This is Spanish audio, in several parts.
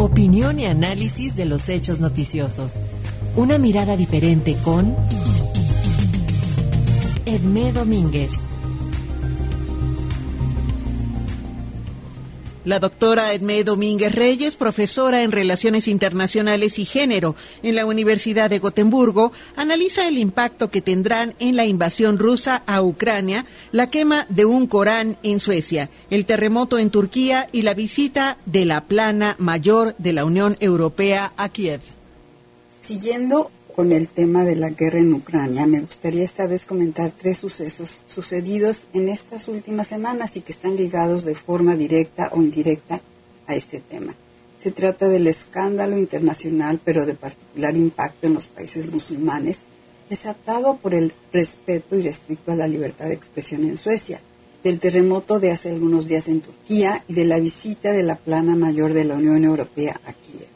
Opinión y análisis de los hechos noticiosos. Una mirada diferente con Edmé Domínguez. La doctora Edmé Domínguez Reyes, profesora en Relaciones Internacionales y Género en la Universidad de Gotemburgo, analiza el impacto que tendrán en la invasión rusa a Ucrania, la quema de un Corán en Suecia, el terremoto en Turquía y la visita de la plana mayor de la Unión Europea a Kiev. Siguiendo con el tema de la guerra en Ucrania, me gustaría esta vez comentar tres sucesos sucedidos en estas últimas semanas y que están ligados de forma directa o indirecta a este tema. Se trata del escándalo internacional, pero de particular impacto en los países musulmanes, desatado por el respeto irrestricto a la libertad de expresión en Suecia, del terremoto de hace algunos días en Turquía y de la visita de la plana mayor de la Unión Europea a Kiev.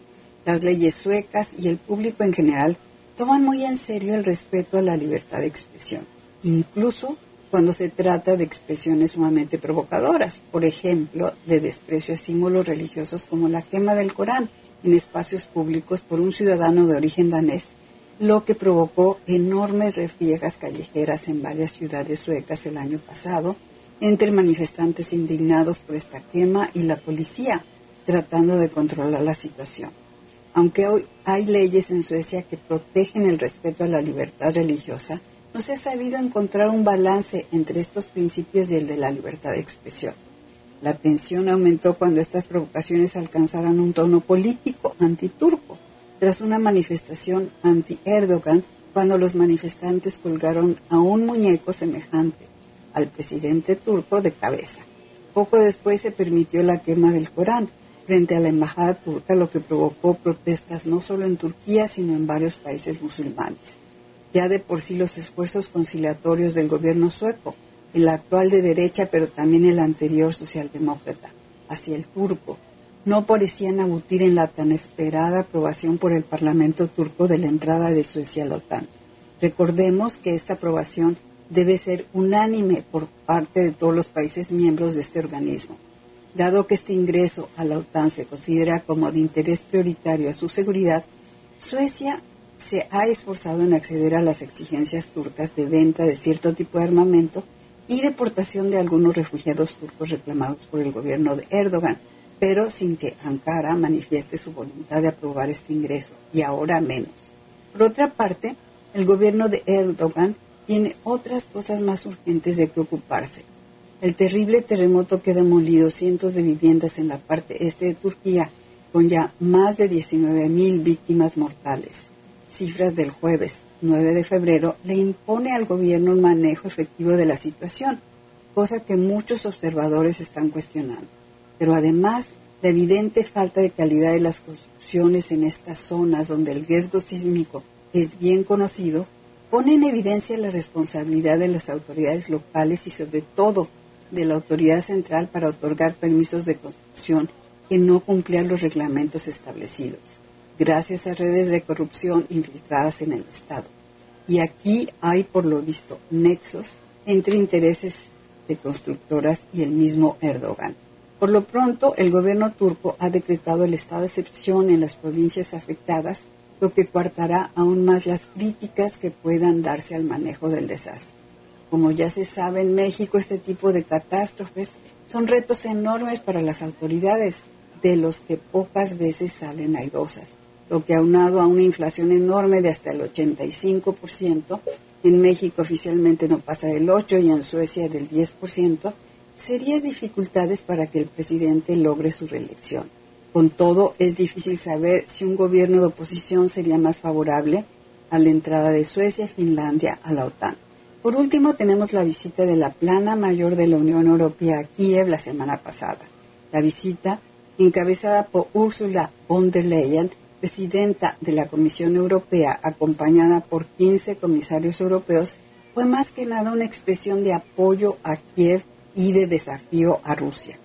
Las leyes suecas y el público en general toman muy en serio el respeto a la libertad de expresión, incluso cuando se trata de expresiones sumamente provocadoras, por ejemplo, de desprecio a símbolos religiosos como la quema del Corán en espacios públicos por un ciudadano de origen danés, lo que provocó enormes refriegas callejeras en varias ciudades suecas el año pasado, entre manifestantes indignados por esta quema y la policía tratando de controlar la situación. Aunque hoy hay leyes en Suecia que protegen el respeto a la libertad religiosa, no se ha sabido encontrar un balance entre estos principios y el de la libertad de expresión. La tensión aumentó cuando estas provocaciones alcanzaron un tono político antiturco, tras una manifestación anti-Erdogan, cuando los manifestantes colgaron a un muñeco semejante al presidente turco de cabeza. Poco después se permitió la quema del Corán, frente a la embajada turca, lo que provocó protestas no solo en Turquía, sino en varios países musulmanes. Ya de por sí los esfuerzos conciliatorios del gobierno sueco, el actual de derecha, pero también el anterior socialdemócrata, hacia el turco, no parecían abutir en la tan esperada aprobación por el Parlamento turco de la entrada de Suecia a la OTAN. Recordemos que esta aprobación debe ser unánime por parte de todos los países miembros de este organismo Dado que este ingreso a la OTAN se considera como de interés prioritario a su seguridad, Suecia se ha esforzado en acceder a las exigencias turcas de venta de cierto tipo de armamento y deportación de algunos refugiados turcos reclamados por el gobierno de Erdogan, pero sin que Ankara manifieste su voluntad de aprobar este ingreso, y ahora menos. Por otra parte, el gobierno de Erdogan tiene otras cosas más urgentes de que ocuparse, el terrible terremoto que ha demolido cientos de viviendas en la parte este de Turquía, con ya más de 19.000 víctimas mortales. Cifras del jueves 9 de febrero le impone al gobierno un manejo efectivo de la situación, cosa que muchos observadores están cuestionando. Pero además, la evidente falta de calidad de las construcciones en estas zonas donde el riesgo sísmico es bien conocido, pone en evidencia la responsabilidad de las autoridades locales y sobre todo de la autoridad central para otorgar permisos de construcción que no cumplían los reglamentos establecidos, gracias a redes de corrupción infiltradas en el Estado. Y aquí hay, por lo visto, nexos entre intereses de constructoras y el mismo Erdogan. Por lo pronto, el gobierno turco ha decretado el estado de excepción en las provincias afectadas, lo que coartará aún más las críticas que puedan darse al manejo del desastre. Como ya se sabe en México, este tipo de catástrofes son retos enormes para las autoridades, de los que pocas veces salen airosas, lo que aunado a una inflación enorme de hasta el 85%, en México oficialmente no pasa del 8% y en Suecia del 10%, serias dificultades para que el presidente logre su reelección. Con todo, es difícil saber si un gobierno de oposición sería más favorable a la entrada de Suecia y Finlandia a la OTAN. Por último, tenemos la visita de la plana mayor de la Unión Europea a Kiev la semana pasada. La visita, encabezada por Ursula von der Leyen, presidenta de la Comisión Europea, acompañada por 15 comisarios europeos, fue más que nada una expresión de apoyo a Kiev y de desafío a Rusia.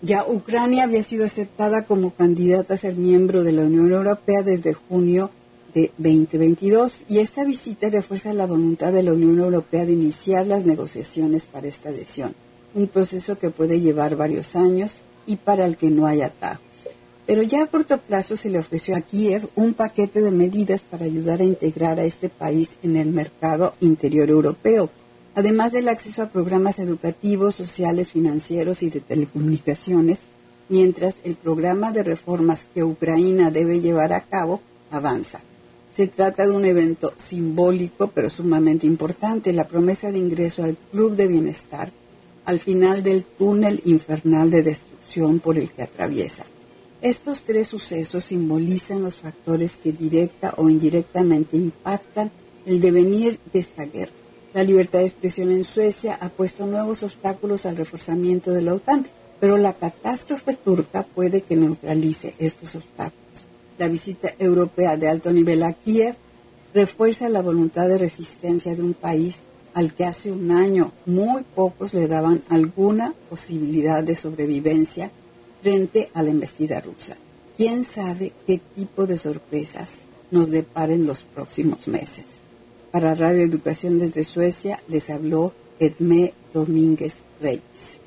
Ya Ucrania había sido aceptada como candidata a ser miembro de la Unión Europea desde junio de 2022 y esta visita refuerza la voluntad de la Unión Europea de iniciar las negociaciones para esta adhesión, un proceso que puede llevar varios años y para el que no hay atajos. Pero ya a corto plazo se le ofreció a Kiev un paquete de medidas para ayudar a integrar a este país en el mercado interior europeo, además del acceso a programas educativos, sociales, financieros y de telecomunicaciones, mientras el programa de reformas que Ucrania debe llevar a cabo avanza. Se trata de un evento simbólico pero sumamente importante, la promesa de ingreso al Club de Bienestar al final del túnel infernal de destrucción por el que atraviesa. Estos tres sucesos simbolizan los factores que directa o indirectamente impactan el devenir de esta guerra. La libertad de expresión en Suecia ha puesto nuevos obstáculos al reforzamiento de la OTAN, pero la catástrofe turca puede que neutralice estos obstáculos. La visita europea de alto nivel a Kiev refuerza la voluntad de resistencia de un país al que hace un año muy pocos le daban alguna posibilidad de sobrevivencia frente a la embestida rusa. ¿Quién sabe qué tipo de sorpresas nos deparen los próximos meses? Para Radio Educación desde Suecia les habló Edmé Domínguez Reyes.